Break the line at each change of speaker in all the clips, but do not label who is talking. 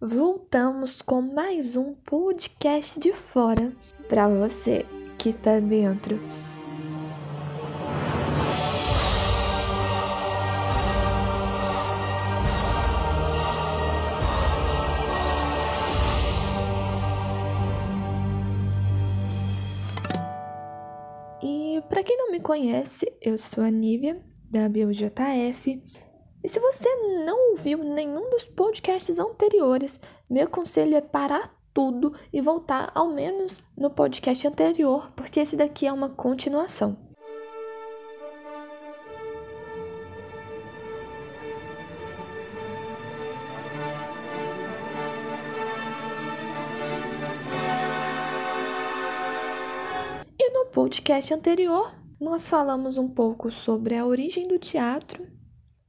voltamos com mais um podcast de fora para você que tá dentro. E para quem não me conhece, eu sou a Nívia da BioJF e se você não ouviu nenhum dos podcasts anteriores, meu conselho é parar tudo e voltar ao menos no podcast anterior, porque esse daqui é uma continuação. E no podcast anterior, nós falamos um pouco sobre a origem do teatro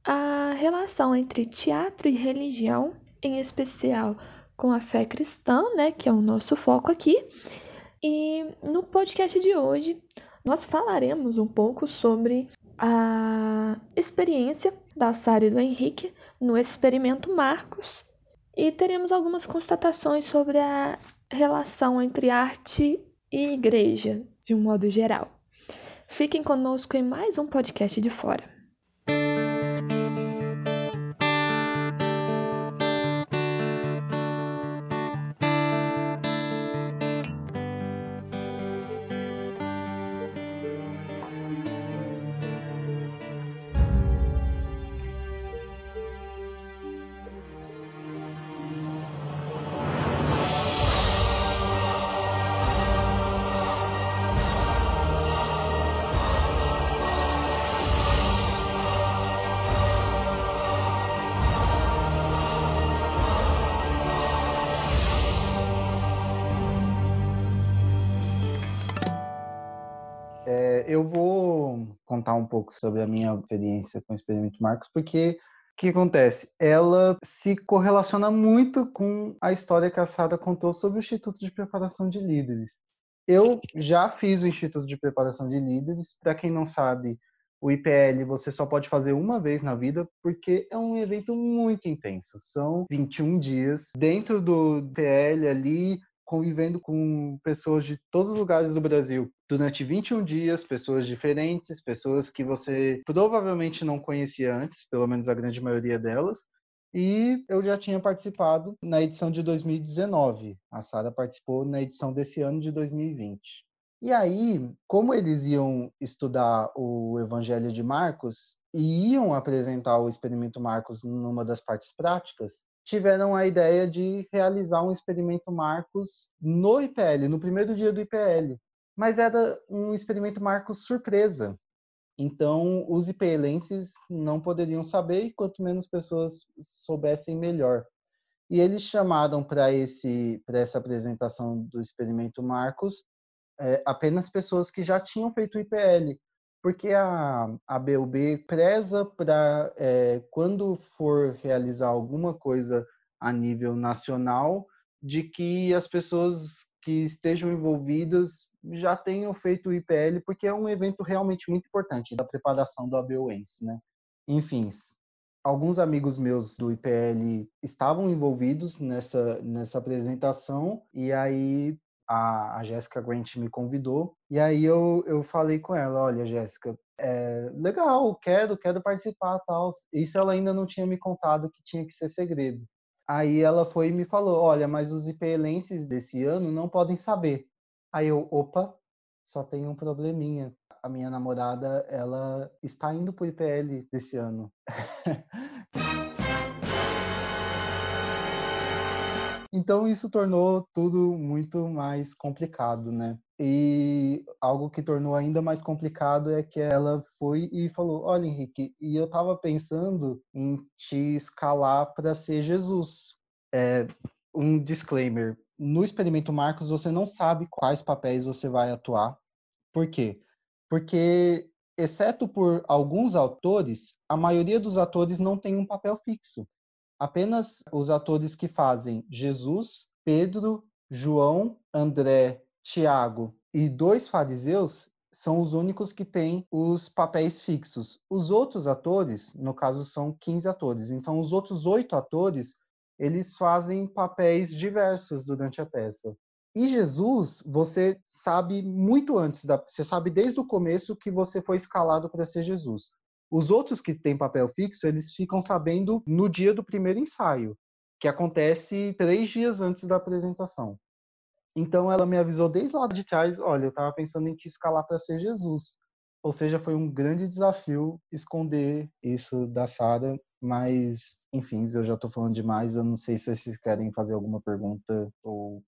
a relação entre teatro e religião, em especial com a fé cristã, né, que é o nosso foco aqui. E no podcast de hoje nós falaremos um pouco sobre a experiência da Sara e do Henrique no experimento Marcos e teremos algumas constatações sobre a relação entre arte e igreja, de um modo geral. Fiquem conosco em mais um podcast de fora.
Eu vou contar um pouco sobre a minha experiência com o Experimento Marcos, porque o que acontece? Ela se correlaciona muito com a história que a Sara contou sobre o Instituto de Preparação de Líderes. Eu já fiz o Instituto de Preparação de Líderes. Para quem não sabe, o IPL você só pode fazer uma vez na vida, porque é um evento muito intenso. São 21 dias dentro do IPL ali, convivendo com pessoas de todos os lugares do Brasil durante 21 dias, pessoas diferentes, pessoas que você provavelmente não conhecia antes, pelo menos a grande maioria delas. E eu já tinha participado na edição de 2019. A Sara participou na edição desse ano de 2020. E aí, como eles iam estudar o Evangelho de Marcos e iam apresentar o experimento Marcos numa das partes práticas, tiveram a ideia de realizar um experimento Marcos no IPL, no primeiro dia do IPL. Mas era um experimento Marcos surpresa. Então, os IPLenses não poderiam saber, e quanto menos pessoas soubessem, melhor. E eles chamaram para essa apresentação do experimento Marcos é, apenas pessoas que já tinham feito o IPL, porque a, a BUB preza para, é, quando for realizar alguma coisa a nível nacional, de que as pessoas que estejam envolvidas já tenham feito o IPL, porque é um evento realmente muito importante da preparação do ABUense, né? Enfim, alguns amigos meus do IPL estavam envolvidos nessa, nessa apresentação, e aí a, a Jéssica Grant me convidou. E aí eu, eu falei com ela, olha, Jéssica, é, legal, quero, quero participar, tal. Isso ela ainda não tinha me contado que tinha que ser segredo. Aí ela foi e me falou, olha, mas os IPLenses desse ano não podem saber. Aí eu, opa, só tem um probleminha. A minha namorada, ela está indo pro IPL desse ano. Então isso tornou tudo muito mais complicado, né? E algo que tornou ainda mais complicado é que ela foi e falou: Olha, Henrique, e eu estava pensando em te escalar para ser Jesus. É, um disclaimer: no experimento Marcos, você não sabe quais papéis você vai atuar. Por quê? Porque, exceto por alguns autores, a maioria dos atores não tem um papel fixo. Apenas os atores que fazem Jesus, Pedro, João, André, Tiago e dois fariseus são os únicos que têm os papéis fixos. Os outros atores, no caso, são 15 atores. Então, os outros oito atores, eles fazem papéis diversos durante a peça. E Jesus, você sabe muito antes, da, você sabe desde o começo que você foi escalado para ser Jesus. Os outros que têm papel fixo, eles ficam sabendo no dia do primeiro ensaio, que acontece três dias antes da apresentação. Então ela me avisou desde lá de trás, olha, eu estava pensando em te escalar para ser Jesus. Ou seja, foi um grande desafio esconder isso da Sara, mas enfim, eu já estou falando demais, eu não sei se vocês querem fazer alguma pergunta ou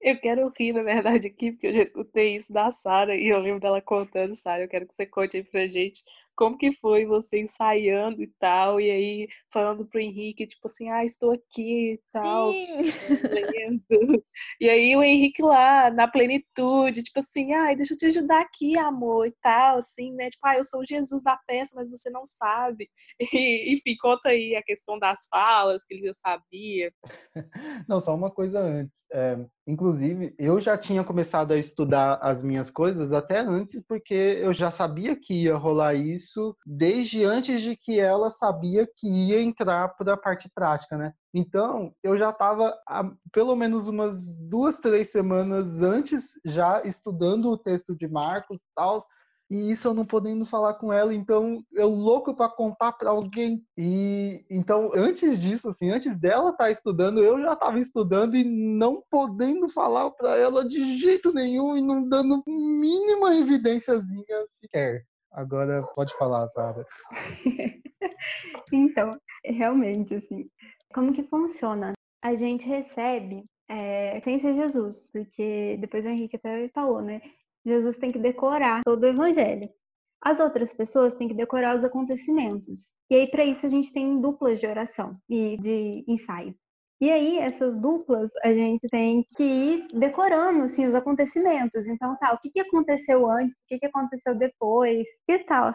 eu quero rir, na verdade, aqui, porque eu já escutei isso da Sara e eu lembro dela contando, Sara. Eu quero que você conte aí pra gente como que foi você ensaiando e tal, e aí falando pro Henrique, tipo assim, ah, estou aqui e tal, lendo. E aí o Henrique lá, na plenitude, tipo assim, ah, deixa eu te ajudar aqui, amor, e tal, assim, né? Tipo, ah, eu sou o Jesus da peça, mas você não sabe. E, enfim, conta aí a questão das falas, que ele já sabia.
Não, só uma coisa antes. É, inclusive, eu já tinha começado a estudar as minhas coisas até antes, porque eu já sabia que ia rolar isso desde antes de que ela sabia que ia entrar para a parte prática, né? Então, eu já estava pelo menos umas duas, três semanas antes já estudando o texto de Marcos tal, e isso eu não podendo falar com ela, então eu louco para contar para alguém. E então, antes disso, assim, antes dela estar tá estudando, eu já estava estudando e não podendo falar para ela de jeito nenhum e não dando mínima evidênciazinha sequer. Agora pode falar, Sara.
então, realmente, assim, como que funciona? A gente recebe é, sem ser Jesus, porque depois o Henrique até falou, né? Jesus tem que decorar todo o evangelho. As outras pessoas têm que decorar os acontecimentos. E aí, para isso, a gente tem duplas de oração e de ensaio. E aí, essas duplas, a gente tem que ir decorando assim, os acontecimentos. Então, tá, o que, que aconteceu antes, o que, que aconteceu depois, e tal.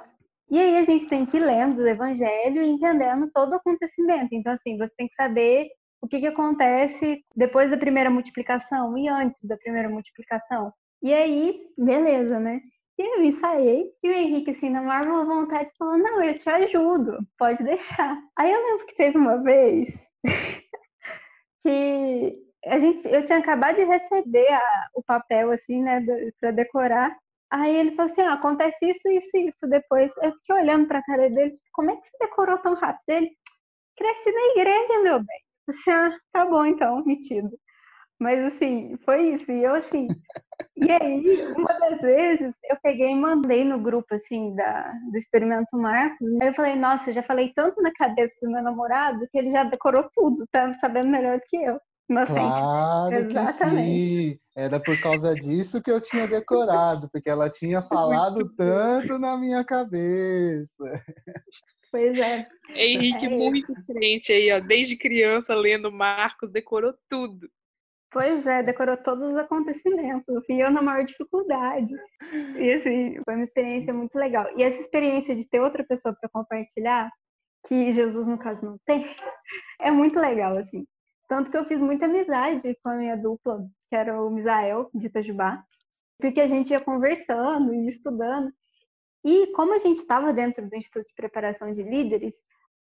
E aí, a gente tem que ir lendo o evangelho e entendendo todo o acontecimento. Então, assim, você tem que saber o que, que acontece depois da primeira multiplicação e antes da primeira multiplicação. E aí, beleza, né? E eu ensaiei, e o Henrique, assim, na maior vontade, falou: Não, eu te ajudo, pode deixar. Aí eu lembro que teve uma vez que a gente, eu tinha acabado de receber a, o papel, assim, né, para decorar. Aí ele falou assim: ah, acontece isso, isso, isso. Depois eu fiquei olhando para a cara dele, como é que você decorou tão rápido? Ele, cresci na igreja, meu bem. Assim, ah, tá bom então, metido. Mas assim, foi isso. E eu assim. E aí, uma das vezes, eu peguei e mandei no grupo assim da, do Experimento Marcos. Aí eu falei, nossa, eu já falei tanto na cabeça do meu namorado que ele já decorou tudo, tá sabendo melhor do que eu.
Inocente. Claro Exatamente. que sim. Era por causa disso que eu tinha decorado, porque ela tinha falado tanto na minha cabeça.
Pois é.
Henrique, é muito frente aí, ó. Desde criança lendo Marcos, decorou tudo.
Pois é, decorou todos os acontecimentos, assim, eu na maior dificuldade. E assim, foi uma experiência muito legal. E essa experiência de ter outra pessoa para compartilhar, que Jesus no caso não tem, é muito legal, assim. Tanto que eu fiz muita amizade com a minha dupla, que era o Misael, de Itajubá, porque a gente ia conversando e estudando. E como a gente estava dentro do Instituto de Preparação de Líderes,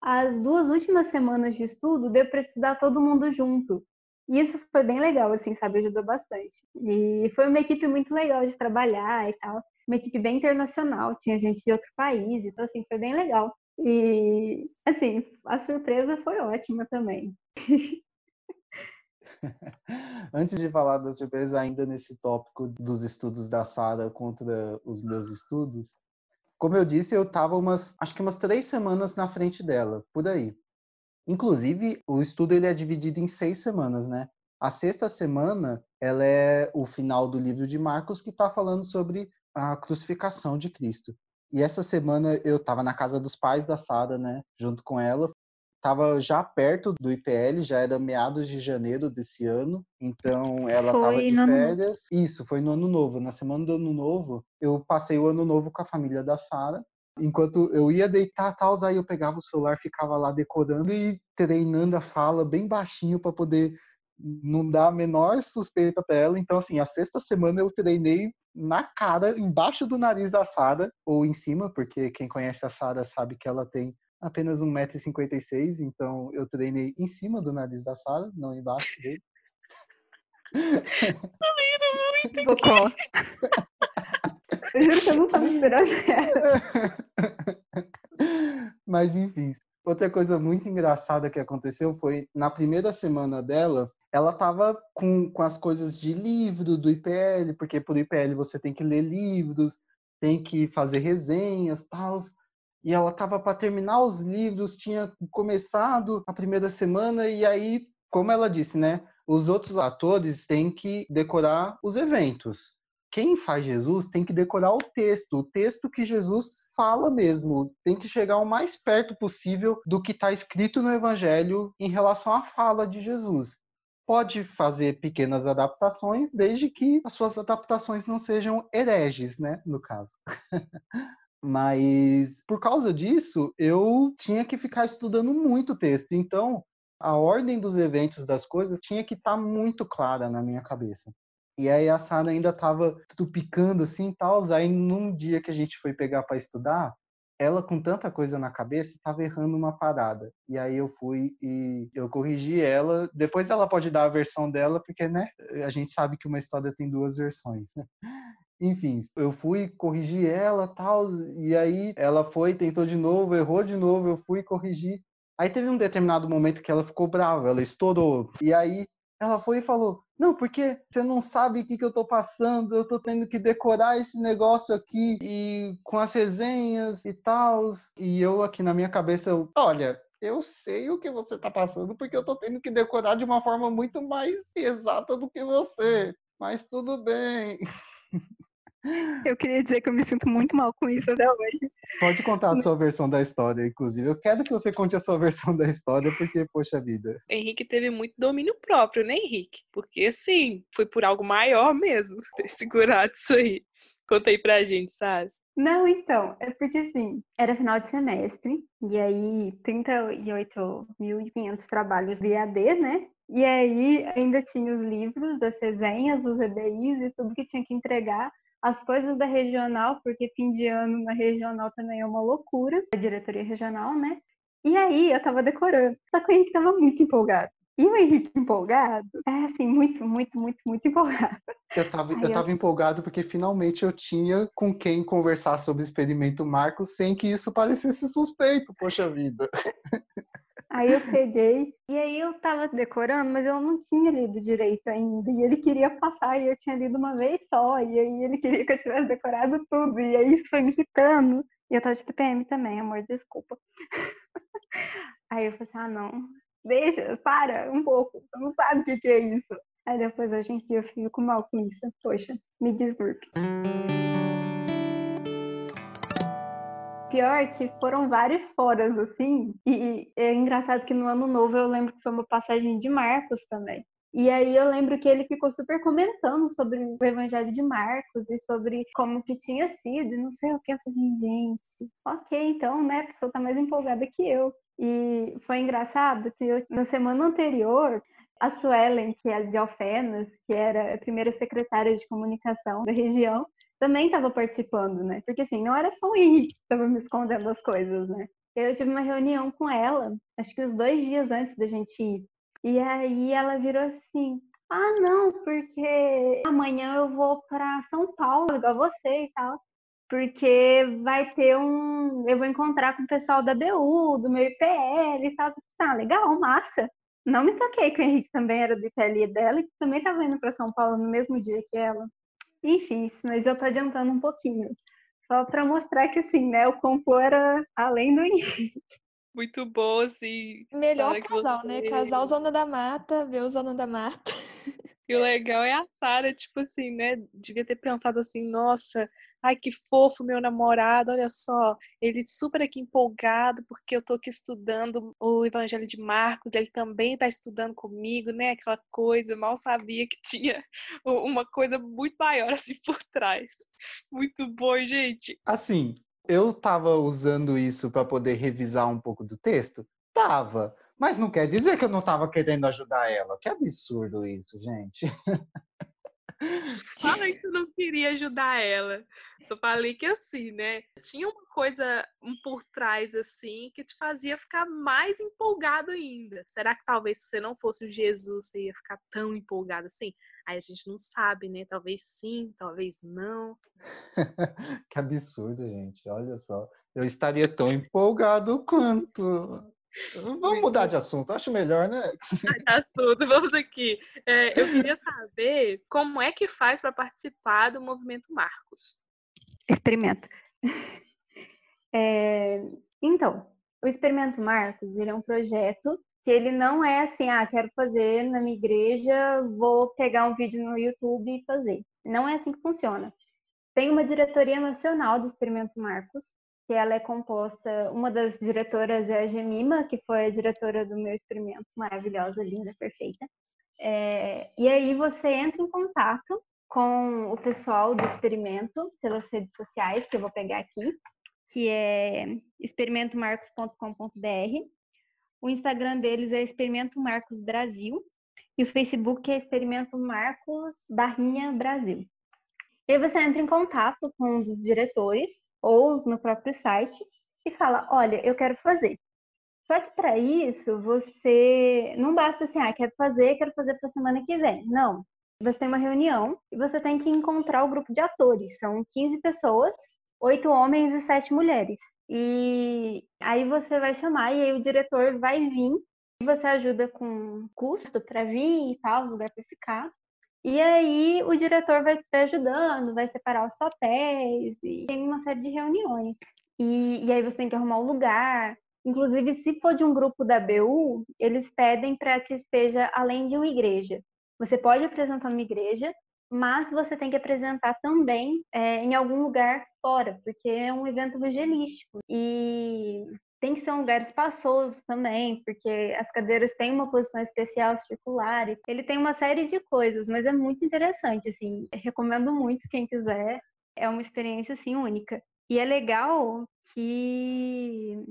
as duas últimas semanas de estudo deu para estudar todo mundo junto. E isso foi bem legal, assim, sabe? Ajudou bastante. E foi uma equipe muito legal de trabalhar e tal. Uma equipe bem internacional, tinha gente de outro país, então, assim, foi bem legal. E, assim, a surpresa foi ótima também.
Antes de falar da surpresa, ainda nesse tópico dos estudos da Sara contra os meus estudos, como eu disse, eu estava umas, acho que umas três semanas na frente dela, por aí. Inclusive, o estudo ele é dividido em seis semanas, né? A sexta semana, ela é o final do livro de Marcos, que está falando sobre a crucificação de Cristo. E essa semana eu estava na casa dos pais da Sara, né? Junto com ela. Estava já perto do IPL, já era meados de janeiro desse ano. Então ela estava de férias. Isso, foi no ano novo. Na semana do ano novo, eu passei o ano novo com a família da Sara enquanto eu ia deitar tal, aí eu pegava o celular, ficava lá decorando e treinando a fala bem baixinho para poder não dar a menor suspeita para ela. Então, assim, a sexta semana eu treinei na cara, embaixo do nariz da Sara, ou em cima, porque quem conhece a Sara sabe que ela tem apenas 1,56m, então eu treinei em cima do nariz da Sara, não embaixo dele.
muito
Bocó. Eu juro que eu não tava esperando essa.
Mas enfim, outra coisa muito engraçada que aconteceu foi na primeira semana dela, ela tava com, com as coisas de livro do IPL, porque por IPL você tem que ler livros, tem que fazer resenhas, tal. E ela tava para terminar os livros, tinha começado a primeira semana e aí, como ela disse, né, os outros atores têm que decorar os eventos quem faz Jesus tem que decorar o texto, o texto que Jesus fala mesmo, tem que chegar o mais perto possível do que está escrito no Evangelho em relação à fala de Jesus. Pode fazer pequenas adaptações, desde que as suas adaptações não sejam hereges, né? No caso. Mas por causa disso, eu tinha que ficar estudando muito o texto. Então, a ordem dos eventos das coisas tinha que estar tá muito clara na minha cabeça. E aí a Sara ainda tava tupicando assim e tal. Aí num dia que a gente foi pegar para estudar, ela com tanta coisa na cabeça tava errando uma parada. E aí eu fui e eu corrigi ela. Depois ela pode dar a versão dela, porque né, a gente sabe que uma história tem duas versões. Enfim, eu fui corrigir ela, tal, e aí ela foi, tentou de novo, errou de novo, eu fui corrigir. Aí teve um determinado momento que ela ficou brava, ela estourou. E aí ela foi e falou: Não, porque você não sabe o que, que eu tô passando, eu tô tendo que decorar esse negócio aqui e com as resenhas e tal. E eu aqui na minha cabeça, eu, olha, eu sei o que você tá passando, porque eu tô tendo que decorar de uma forma muito mais exata do que você. Mas tudo bem.
Eu queria dizer que eu me sinto muito mal com isso até hoje.
Pode contar a sua versão da história, inclusive. Eu quero que você conte a sua versão da história, porque, poxa vida.
Henrique teve muito domínio próprio, né, Henrique? Porque, assim, foi por algo maior mesmo ter segurado isso aí. Conta aí pra gente, sabe?
Não, então, é porque assim, era final de semestre, e aí 38.500 trabalhos de AD, né? E aí ainda tinha os livros, as resenhas, os EBIs e tudo que tinha que entregar as coisas da regional, porque fim de ano na regional também é uma loucura, a diretoria regional, né? E aí eu tava decorando. Só que o Henrique tava muito empolgado. E o Henrique empolgado, é assim, muito, muito, muito, muito empolgado.
Eu tava, eu tava empolgado porque finalmente eu tinha com quem conversar sobre o experimento Marcos sem que isso parecesse suspeito, poxa vida.
Aí eu peguei, e aí eu tava decorando, mas eu não tinha lido direito ainda. E ele queria passar, e eu tinha lido uma vez só. E aí ele queria que eu tivesse decorado tudo. E aí isso foi me irritando. E eu tava de TPM também, amor, desculpa. Aí eu falei assim, ah, não, deixa, para um pouco, você não sabe o que, que é isso. Aí depois, hoje em dia, eu fico mal com isso. Poxa, me desculpe. Pior que foram vários foras, assim, e é engraçado que no ano novo eu lembro que foi uma passagem de Marcos também. E aí eu lembro que ele ficou super comentando sobre o Evangelho de Marcos e sobre como que tinha sido, e não sei o que. Eu falei, gente, ok, então, né, a pessoa tá mais empolgada que eu. E foi engraçado que eu, na semana anterior, a Suelen, que é de Alfenas, que era a primeira secretária de comunicação da região, também estava participando, né? Porque assim, não era só o Henrique que estava me escondendo as coisas, né? Eu tive uma reunião com ela, acho que uns dois dias antes da gente ir. E aí ela virou assim: ah, não, porque amanhã eu vou para São Paulo, igual você e tal. Porque vai ter um. Eu vou encontrar com o pessoal da BU, do meu IPL e tal. Ah, legal, massa. Não me toquei que o Henrique também era do IPL dela e também estava indo para São Paulo no mesmo dia que ela. Enfim, mas eu tô adiantando um pouquinho. Só para mostrar que, assim, né, o complô era além do Henrique.
Muito bom, assim.
Melhor casal, você... né? Casal Zona da Mata, ver o Zona da Mata.
E o legal é a Sara, tipo assim, né? Devia ter pensado assim, nossa, ai que fofo meu namorado, olha só, ele super aqui empolgado porque eu tô aqui estudando o Evangelho de Marcos, ele também tá estudando comigo, né? Aquela coisa, mal sabia que tinha uma coisa muito maior assim por trás. Muito bom, gente.
Assim, eu tava usando isso para poder revisar um pouco do texto? Tava. Mas não quer dizer que eu não estava querendo ajudar ela. Que absurdo isso, gente.
Falei que eu não queria ajudar ela. Só falei que assim, né? Tinha uma coisa um por trás, assim, que te fazia ficar mais empolgado ainda. Será que talvez se você não fosse o Jesus, você ia ficar tão empolgado assim? Aí a gente não sabe, né? Talvez sim, talvez não.
que absurdo, gente. Olha só. Eu estaria tão empolgado quanto. Vamos mudar de assunto, acho melhor, né?
De assunto, vamos aqui. É, eu queria saber como é que faz para participar do movimento Marcos.
Experimento. É, então, o Experimento Marcos ele é um projeto que ele não é assim, ah, quero fazer na minha igreja, vou pegar um vídeo no YouTube e fazer. Não é assim que funciona. Tem uma diretoria nacional do Experimento Marcos, que ela é composta, uma das diretoras é a Gemima, que foi a diretora do meu experimento, maravilhosa, linda, perfeita. É, e aí você entra em contato com o pessoal do experimento pelas redes sociais, que eu vou pegar aqui, que é experimentomarcos.com.br. O Instagram deles é Experimento Marcos Brasil e o Facebook é Experimento Marcos Barrinha Brasil. E aí você entra em contato com um dos diretores ou no próprio site e fala: Olha, eu quero fazer. Só que para isso, você não basta assim, ah, quero fazer, quero fazer para semana que vem. Não. Você tem uma reunião e você tem que encontrar o grupo de atores. São 15 pessoas, oito homens e sete mulheres. E aí você vai chamar e aí o diretor vai vir e você ajuda com custo para vir e tal, lugar para ficar. E aí o diretor vai te ajudando, vai separar os papéis, e tem uma série de reuniões. E, e aí você tem que arrumar um lugar. Inclusive, se for de um grupo da BU, eles pedem para que esteja além de uma igreja. Você pode apresentar numa igreja, mas você tem que apresentar também é, em algum lugar fora, porque é um evento evangelístico. E tem que ser um lugar espaçoso também, porque as cadeiras têm uma posição especial circular. Ele tem uma série de coisas, mas é muito interessante, assim. recomendo muito quem quiser. É uma experiência assim única. E é legal que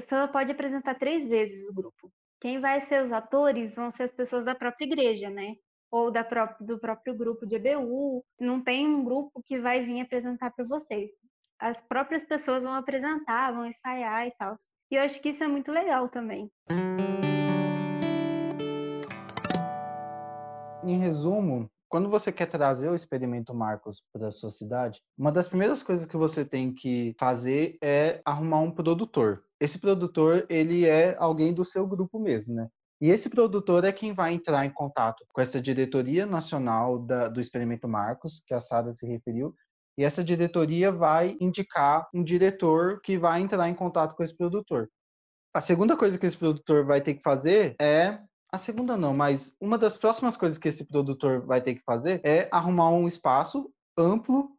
só pode apresentar três vezes o grupo. Quem vai ser os atores vão ser as pessoas da própria igreja, né? Ou da própria, do próprio grupo de EBU. Não tem um grupo que vai vir apresentar para vocês as próprias pessoas vão apresentar, vão ensaiar e tal. E eu acho que isso é muito legal também.
Em resumo, quando você quer trazer o experimento Marcos para a sua cidade, uma das primeiras coisas que você tem que fazer é arrumar um produtor. Esse produtor, ele é alguém do seu grupo mesmo, né? E esse produtor é quem vai entrar em contato com essa diretoria nacional da, do Experimento Marcos, que a Sara se referiu, e essa diretoria vai indicar um diretor que vai entrar em contato com esse produtor. A segunda coisa que esse produtor vai ter que fazer é a segunda não, mas uma das próximas coisas que esse produtor vai ter que fazer é arrumar um espaço amplo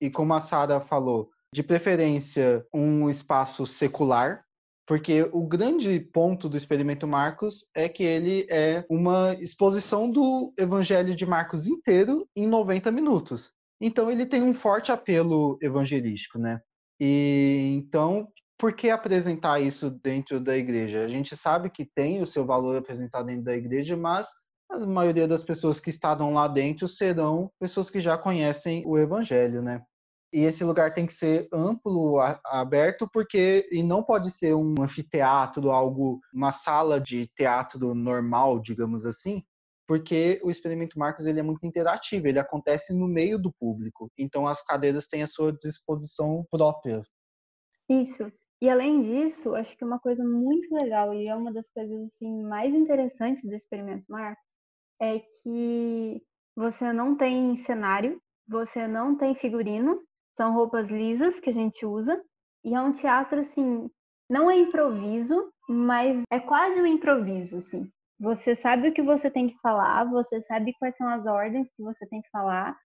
e como a Sara falou, de preferência um espaço secular, porque o grande ponto do experimento Marcos é que ele é uma exposição do Evangelho de Marcos inteiro em 90 minutos. Então ele tem um forte apelo evangelístico, né? E então, por que apresentar isso dentro da igreja? A gente sabe que tem o seu valor apresentado dentro da igreja, mas a maioria das pessoas que estavam lá dentro serão pessoas que já conhecem o evangelho, né? E esse lugar tem que ser amplo, aberto, porque e não pode ser um anfiteatro, algo, uma sala de teatro normal, digamos assim, porque o experimento Marcos ele é muito interativo, ele acontece no meio do público, então as cadeiras têm a sua disposição própria.
Isso. E além disso, acho que uma coisa muito legal e é uma das coisas assim mais interessantes do experimento Marcos é que você não tem cenário, você não tem figurino, são roupas lisas que a gente usa e é um teatro assim, não é improviso, mas é quase um improviso, assim. Você sabe o que você tem que falar, você sabe quais são as ordens que você tem que falar.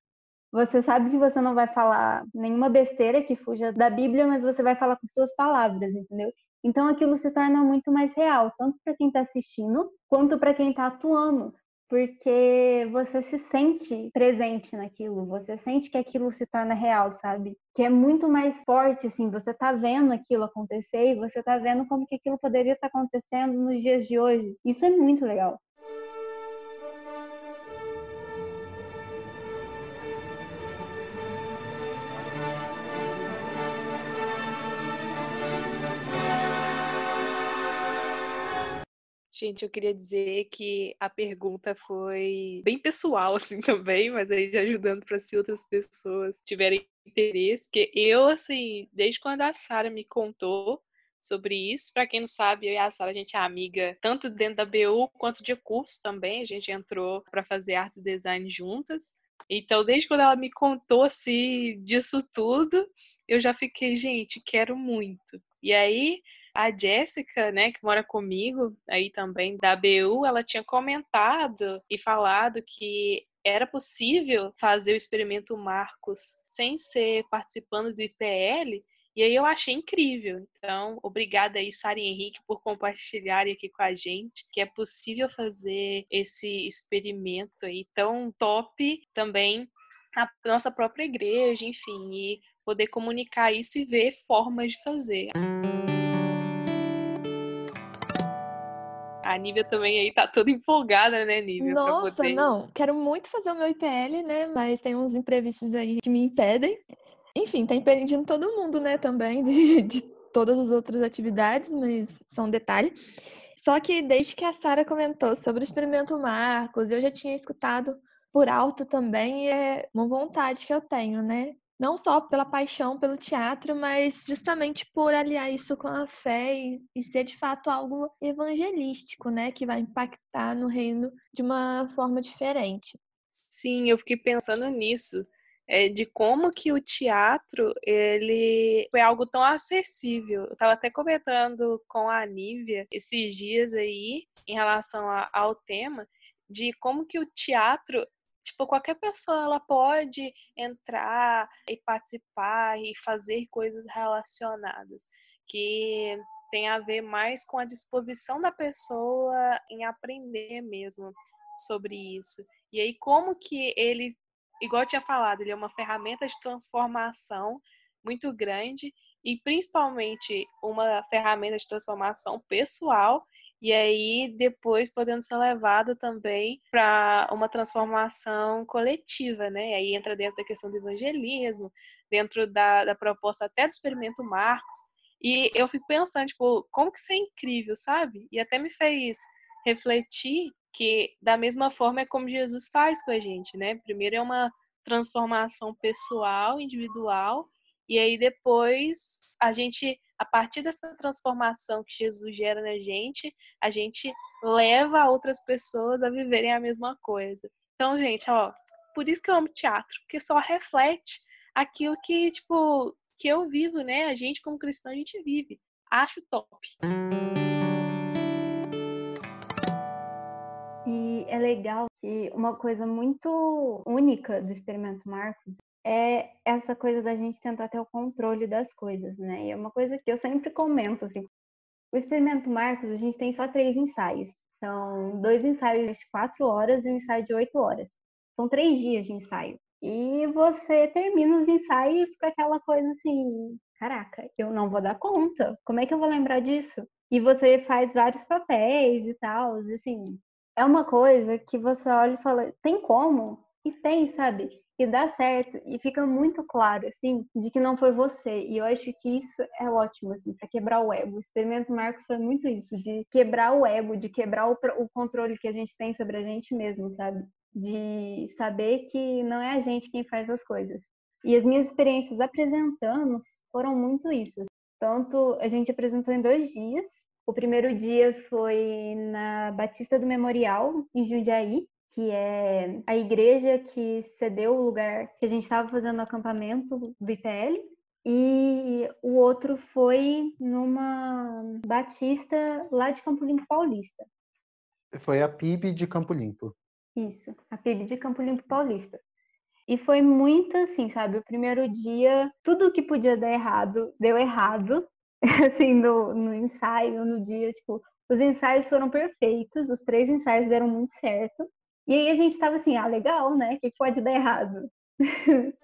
Você sabe que você não vai falar nenhuma besteira que fuja da Bíblia, mas você vai falar com suas palavras, entendeu? Então aquilo se torna muito mais real, tanto para quem está assistindo quanto para quem está atuando porque você se sente presente naquilo, você sente que aquilo se torna real, sabe? Que é muito mais forte, assim, você tá vendo aquilo acontecer e você tá vendo como que aquilo poderia estar acontecendo nos dias de hoje. Isso é muito legal.
Gente, eu queria dizer que a pergunta foi bem pessoal, assim, também, mas aí já ajudando para se outras pessoas tiverem interesse, porque eu, assim, desde quando a Sara me contou sobre isso, para quem não sabe, eu e a Sara, a gente é amiga tanto dentro da BU quanto de curso também, a gente entrou para fazer arte e design juntas. Então, desde quando ela me contou, assim, disso tudo, eu já fiquei, gente, quero muito. E aí, a Jéssica, né, que mora comigo aí também da BU, ela tinha comentado e falado que era possível fazer o experimento Marcos sem ser participando do IPL, e aí eu achei incrível. Então, obrigada aí, Sara e Henrique, por compartilharem aqui com a gente que é possível fazer esse experimento aí tão top também na nossa própria igreja, enfim, e poder comunicar isso e ver formas de fazer. A Nívia também aí tá toda empolgada, né, Nívia?
Nossa,
poder...
não. Quero muito fazer o meu IPL, né? Mas tem uns imprevistos aí que me impedem. Enfim, tá impedindo todo mundo, né, também, de, de todas as outras atividades, mas são detalhe. Só que desde que a Sara comentou sobre o experimento Marcos, eu já tinha escutado por alto também, e é uma vontade que eu tenho, né? Não só pela paixão pelo teatro, mas justamente por aliar isso com a fé e, e, ser de fato algo evangelístico, né, que vai impactar no reino de uma forma diferente.
Sim, eu fiquei pensando nisso, é, de como que o teatro ele foi algo tão acessível. Eu estava até comentando com a Nívia esses dias aí em relação a, ao tema de como que o teatro Tipo, qualquer pessoa ela pode entrar e participar e fazer coisas relacionadas que tem a ver mais com a disposição da pessoa em aprender mesmo sobre isso. E aí como que ele, igual eu tinha falado, ele é uma ferramenta de transformação muito grande e principalmente uma ferramenta de transformação pessoal e aí depois podendo ser levado também para uma transformação coletiva, né? Aí entra dentro da questão do evangelismo, dentro da, da proposta até do experimento Marcos. E eu fico pensando, tipo, como que isso é incrível, sabe? E até me fez refletir que da mesma forma é como Jesus faz com a gente, né? Primeiro é uma transformação pessoal, individual, e aí depois a gente a partir dessa transformação que Jesus gera na gente, a gente leva outras pessoas a viverem a mesma coisa. Então, gente, ó, por isso que eu amo teatro, porque só reflete aquilo que, tipo, que eu vivo, né? A gente como cristão a gente vive. Acho top.
E é legal que uma coisa muito única do experimento Marcos é essa coisa da gente tentar ter o controle das coisas, né? E é uma coisa que eu sempre comento, assim. O experimento Marcos, a gente tem só três ensaios. São dois ensaios de quatro horas e um ensaio de oito horas. São três dias de ensaio. E você termina os ensaios com aquela coisa assim: caraca, eu não vou dar conta. Como é que eu vou lembrar disso? E você faz vários papéis e tal. Assim, é uma coisa que você olha e fala: tem como? E tem, sabe? Que dá certo e fica muito claro, assim, de que não foi você. E eu acho que isso é ótimo, assim, para quebrar o ego. O experimento Marcos foi muito isso, de quebrar o ego, de quebrar o, o controle que a gente tem sobre a gente mesmo, sabe? De saber que não é a gente quem faz as coisas. E as minhas experiências apresentando foram muito isso. Tanto a gente apresentou em dois dias. O primeiro dia foi na Batista do Memorial, em Jundiaí, que é a igreja que cedeu o lugar que a gente estava fazendo o acampamento do IPL. E o outro foi numa Batista lá de Campo Limpo Paulista.
Foi a PIB de Campo Limpo.
Isso, a PIB de Campo Limpo Paulista. E foi muito assim, sabe? O primeiro dia, tudo que podia dar errado, deu errado. Assim, no, no ensaio, no dia, tipo, os ensaios foram perfeitos, os três ensaios deram muito certo. E aí a gente estava assim, ah, legal, né? O que pode dar errado?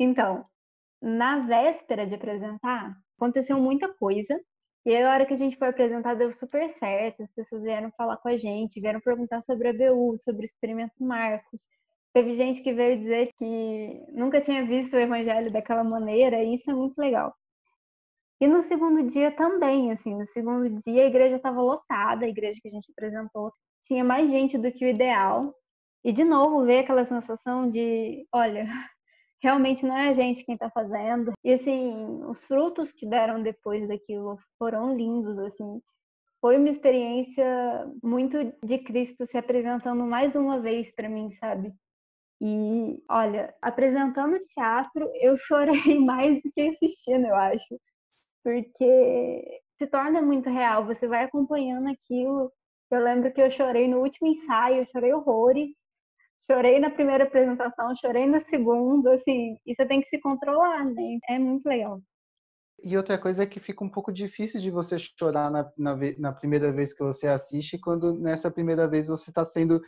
Então, na véspera de apresentar, aconteceu muita coisa E aí, a hora que a gente foi apresentar, deu super certo. As pessoas vieram falar com a gente, vieram perguntar sobre a BU, sobre o experimento Marcos. Teve gente que veio dizer que nunca tinha visto o evangelho daquela maneira, e isso é muito legal. E no segundo dia também, assim, no segundo dia a igreja estava lotada, a igreja que a gente apresentou tinha mais gente do que o ideal. E de novo ver aquela sensação de, olha, realmente não é a gente quem está fazendo. E assim, os frutos que deram depois daquilo foram lindos, assim. Foi uma experiência muito de Cristo se apresentando mais uma vez para mim, sabe? E olha, apresentando teatro, eu chorei mais do que assistindo, eu acho. Porque se torna muito real, você vai acompanhando aquilo. Eu lembro que eu chorei no último ensaio, eu chorei horrores chorei na primeira apresentação, chorei na segunda, assim, e você tem que se controlar, né? É muito legal.
E outra coisa é que fica um pouco difícil de você chorar na, na, na primeira vez que você assiste, quando nessa primeira vez você está sendo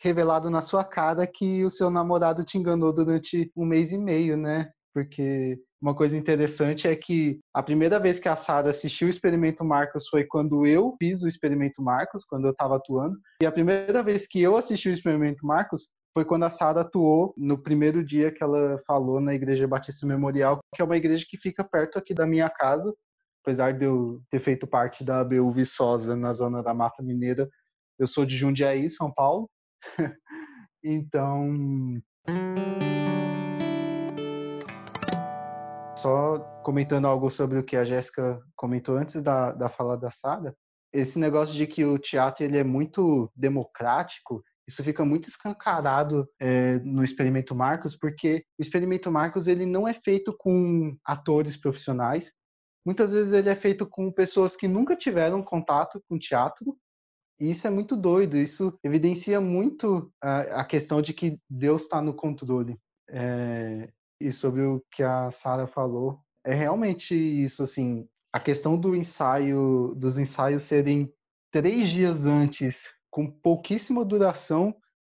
revelado na sua cara que o seu namorado te enganou durante um mês e meio, né? Porque uma coisa interessante é que a primeira vez que a Sara assistiu o Experimento Marcos foi quando eu fiz o Experimento Marcos, quando eu estava atuando. E a primeira vez que eu assisti o Experimento Marcos foi quando a Sara atuou no primeiro dia que ela falou na Igreja Batista Memorial, que é uma igreja que fica perto aqui da minha casa. Apesar de eu ter feito parte da ABU Viçosa na zona da Mata Mineira, eu sou de Jundiaí, São Paulo. então. Só comentando algo sobre o que a Jéssica comentou antes da, da fala da Sara, esse negócio de que o teatro ele é muito democrático isso fica muito escancarado é, no Experimento Marcos, porque o Experimento Marcos ele não é feito com atores profissionais. Muitas vezes ele é feito com pessoas que nunca tiveram contato com teatro. E isso é muito doido. Isso evidencia muito a, a questão de que Deus está no controle. É, e sobre o que a Sara falou, é realmente isso. Assim, a questão do ensaio, dos ensaios serem três dias antes com pouquíssima duração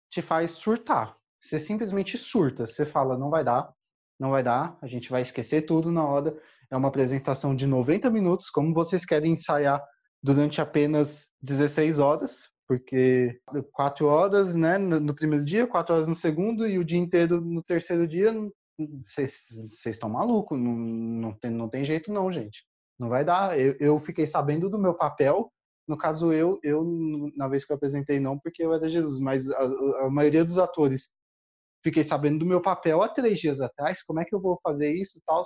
te faz surtar. Você simplesmente surta. Você fala, não vai dar, não vai dar, a gente vai esquecer tudo na hora. É uma apresentação de 90 minutos, como vocês querem ensaiar durante apenas 16 horas, porque quatro horas né, no primeiro dia, quatro horas no segundo e o dia inteiro no terceiro dia, vocês estão malucos, não, não, tem, não tem jeito não, gente. Não vai dar. Eu, eu fiquei sabendo do meu papel no caso, eu, eu, na vez que eu apresentei, não, porque eu era Jesus, mas a, a maioria dos atores fiquei sabendo do meu papel há três dias atrás. Como é que eu vou fazer isso e tal?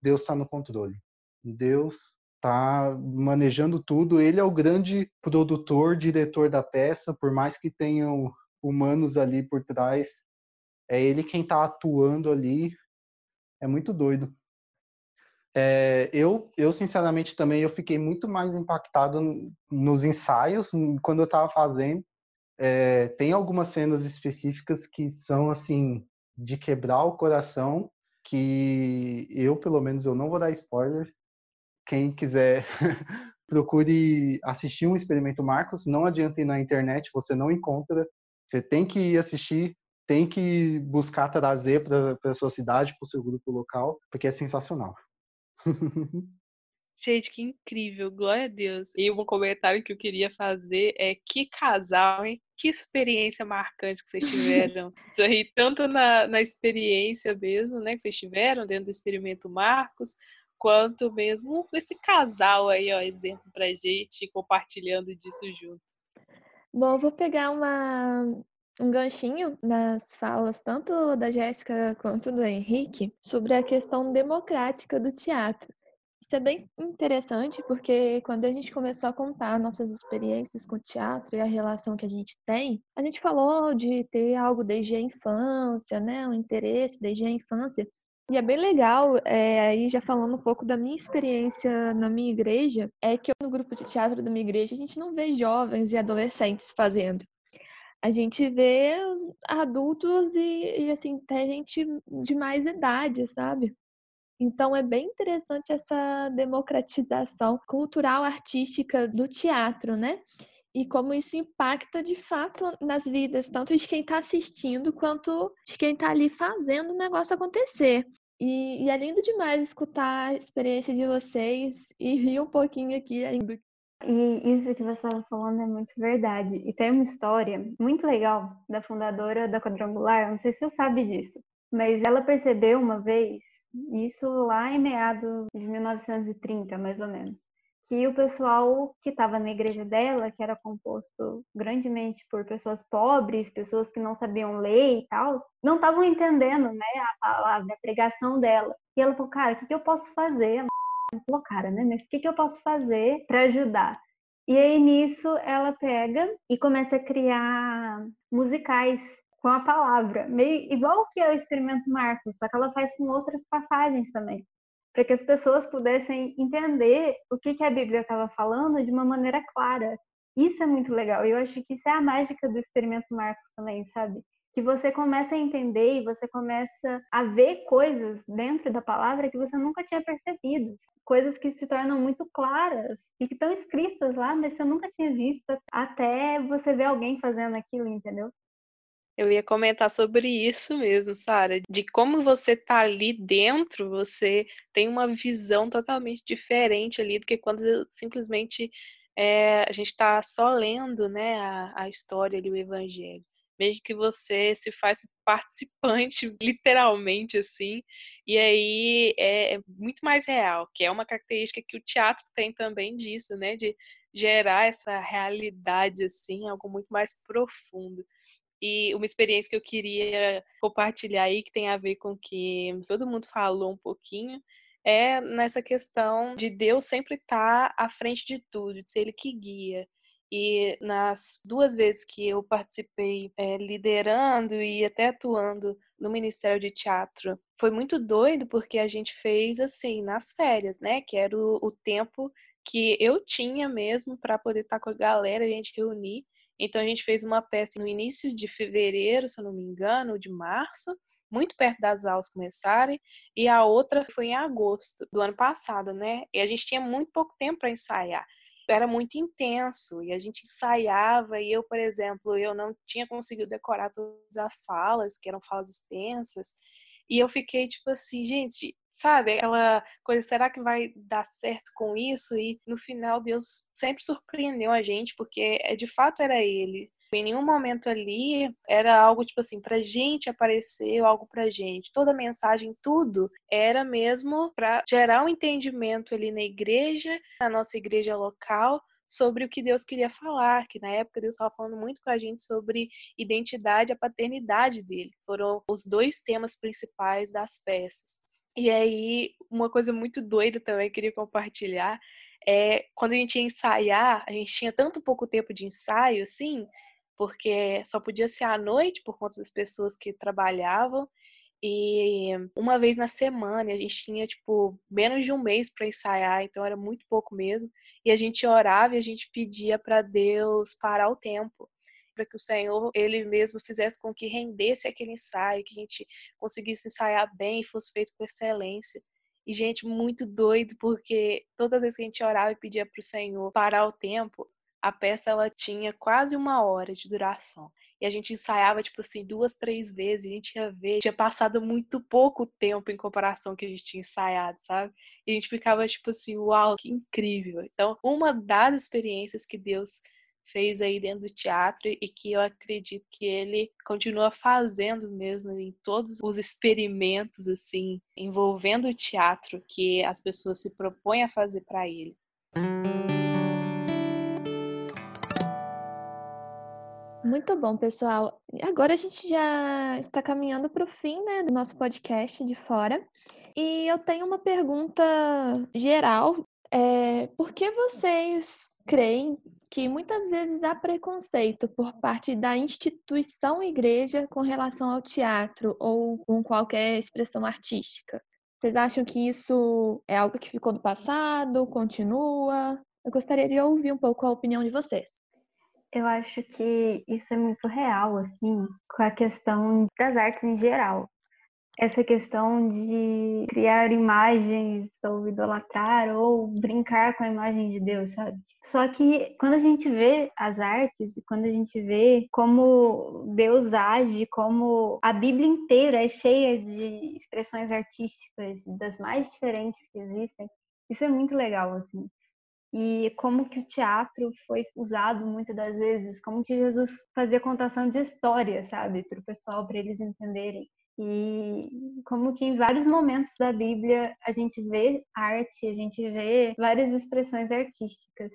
Deus está no controle. Deus está manejando tudo. Ele é o grande produtor, diretor da peça, por mais que tenham humanos ali por trás. É ele quem está atuando ali. É muito doido. É, eu, eu, sinceramente, também eu fiquei muito mais impactado nos ensaios, quando eu estava fazendo. É, tem algumas cenas específicas que são, assim, de quebrar o coração, que eu, pelo menos, eu não vou dar spoiler. Quem quiser, procure assistir um Experimento Marcos. Não adianta ir na internet, você não encontra. Você tem que ir assistir, tem que buscar trazer para a sua cidade, para o seu grupo local, porque é sensacional.
Gente, que incrível, glória a Deus. E um comentário que eu queria fazer é que casal, hein? Que experiência marcante que vocês tiveram. Isso aí, tanto na, na experiência mesmo, né, que vocês tiveram dentro do experimento Marcos, quanto mesmo esse casal aí, ó, exemplo pra gente, compartilhando disso junto.
Bom, vou pegar uma, um ganchinho nas falas tanto da Jéssica quanto do Henrique sobre a questão democrática do teatro. Isso é bem interessante porque quando a gente começou a contar nossas experiências com o teatro e a relação que a gente tem, a gente falou de ter algo desde a infância, né, um interesse desde a infância. E é bem legal, é, aí já falando um pouco da minha experiência na minha igreja, é que eu, no grupo de teatro da minha igreja a gente não vê jovens e adolescentes fazendo a gente vê adultos e, e, assim, até gente de mais idade, sabe? Então é bem interessante essa democratização cultural, artística do teatro, né? E como isso impacta de fato nas vidas, tanto de quem está assistindo quanto de quem está ali fazendo o negócio acontecer. E, e é lindo demais escutar a experiência de vocês e rir um pouquinho aqui ainda.
E isso que você estava falando é muito verdade. E tem uma história muito legal da fundadora da Quadrangular, não sei se você sabe disso, mas ela percebeu uma vez, isso lá em meados de 1930, mais ou menos, que o pessoal que estava na igreja dela, que era composto grandemente por pessoas pobres, pessoas que não sabiam ler e tal, não estavam entendendo né, a palavra, a pregação dela. E ela falou, cara, o que, que eu posso fazer? Ela falou, cara, né? Mas o que, que eu posso fazer para ajudar? E aí nisso ela pega e começa a criar musicais com a palavra, meio igual que o experimento Marcos, só que ela faz com outras passagens também para que as pessoas pudessem entender o que, que a Bíblia estava falando de uma maneira clara. Isso é muito legal. Eu acho que isso é a mágica do experimento Marcos também, sabe? Que você começa a entender e você começa a ver coisas dentro da palavra que você nunca tinha percebido. Coisas que se tornam muito claras e que estão escritas lá, mas você nunca tinha visto até você ver alguém fazendo aquilo, entendeu?
Eu ia comentar sobre isso mesmo, Sara, de como você tá ali dentro, você tem uma visão totalmente diferente ali do que quando simplesmente é, a gente está só lendo, né, a, a história ali, o evangelho. Meio que você se faz participante, literalmente, assim, e aí é, é muito mais real, que é uma característica que o teatro tem também disso, né, de gerar essa realidade, assim, algo muito mais profundo. E uma experiência que eu queria compartilhar aí, que tem a ver com que todo mundo falou um pouquinho, é nessa questão de Deus sempre estar tá à frente de tudo, de ser Ele que guia. E nas duas vezes que eu participei é, liderando e até atuando no Ministério de Teatro, foi muito doido porque a gente fez assim, nas férias, né? Que era o, o tempo que eu tinha mesmo para poder estar tá com a galera, a gente reunir então a gente fez uma peça no início de fevereiro, se eu não me engano, de março, muito perto das aulas começarem, e a outra foi em agosto do ano passado, né? E a gente tinha muito pouco tempo para ensaiar. Era muito intenso e a gente ensaiava e eu, por exemplo, eu não tinha conseguido decorar todas as falas, que eram falas extensas, e eu fiquei tipo assim, gente, sabe? Aquela coisa, será que vai dar certo com isso? E no final Deus sempre surpreendeu a gente, porque é, de fato era ele. Em nenhum momento ali era algo tipo assim, pra gente aparecer algo pra gente. Toda mensagem, tudo era mesmo para gerar um entendimento ali na igreja, na nossa igreja local, sobre o que Deus queria falar, que na época Deus estava falando muito com a gente sobre identidade e a paternidade dele. Foram os dois temas principais das peças. E aí, uma coisa muito doida também que eu queria compartilhar é quando a gente ia ensaiar, a gente tinha tanto pouco tempo de ensaio, assim, porque só podia ser à noite por conta das pessoas que trabalhavam. E uma vez na semana, a gente tinha, tipo, menos de um mês para ensaiar, então era muito pouco mesmo. E a gente orava e a gente pedia para Deus parar o tempo para que o Senhor, ele mesmo, fizesse com que rendesse aquele ensaio, que a gente conseguisse ensaiar bem e fosse feito com excelência. E, gente, muito doido, porque todas as vezes que a gente orava e pedia para o Senhor parar o tempo, a peça ela tinha quase uma hora de duração. E a gente ensaiava, tipo assim, duas, três vezes, e a gente ia ver, tinha passado muito pouco tempo em comparação que a gente tinha ensaiado, sabe? E a gente ficava, tipo assim, uau, que incrível. Então, uma das experiências que Deus fez aí dentro do teatro e que eu acredito que ele continua fazendo mesmo em todos os experimentos assim envolvendo o teatro que as pessoas se propõem a fazer para ele.
Muito bom, pessoal. Agora a gente já está caminhando para o fim né, do nosso podcast de fora. E eu tenho uma pergunta geral. É, por que vocês creem que muitas vezes há preconceito por parte da instituição igreja com relação ao teatro ou com qualquer expressão artística. Vocês acham que isso é algo que ficou do passado, continua? Eu gostaria de ouvir um pouco a opinião de vocês.
Eu acho que isso é muito real, assim, com a questão das artes em geral. Essa questão de criar imagens ou idolatrar ou brincar com a imagem de Deus, sabe? Só que quando a gente vê as artes, quando a gente vê como Deus age, como a Bíblia inteira é cheia de expressões artísticas das mais diferentes que existem, isso é muito legal, assim e como que o teatro foi usado muitas das vezes, como que Jesus fazia contação de história, sabe, para o pessoal, para eles entenderem. E como que em vários momentos da Bíblia a gente vê arte, a gente vê várias expressões artísticas.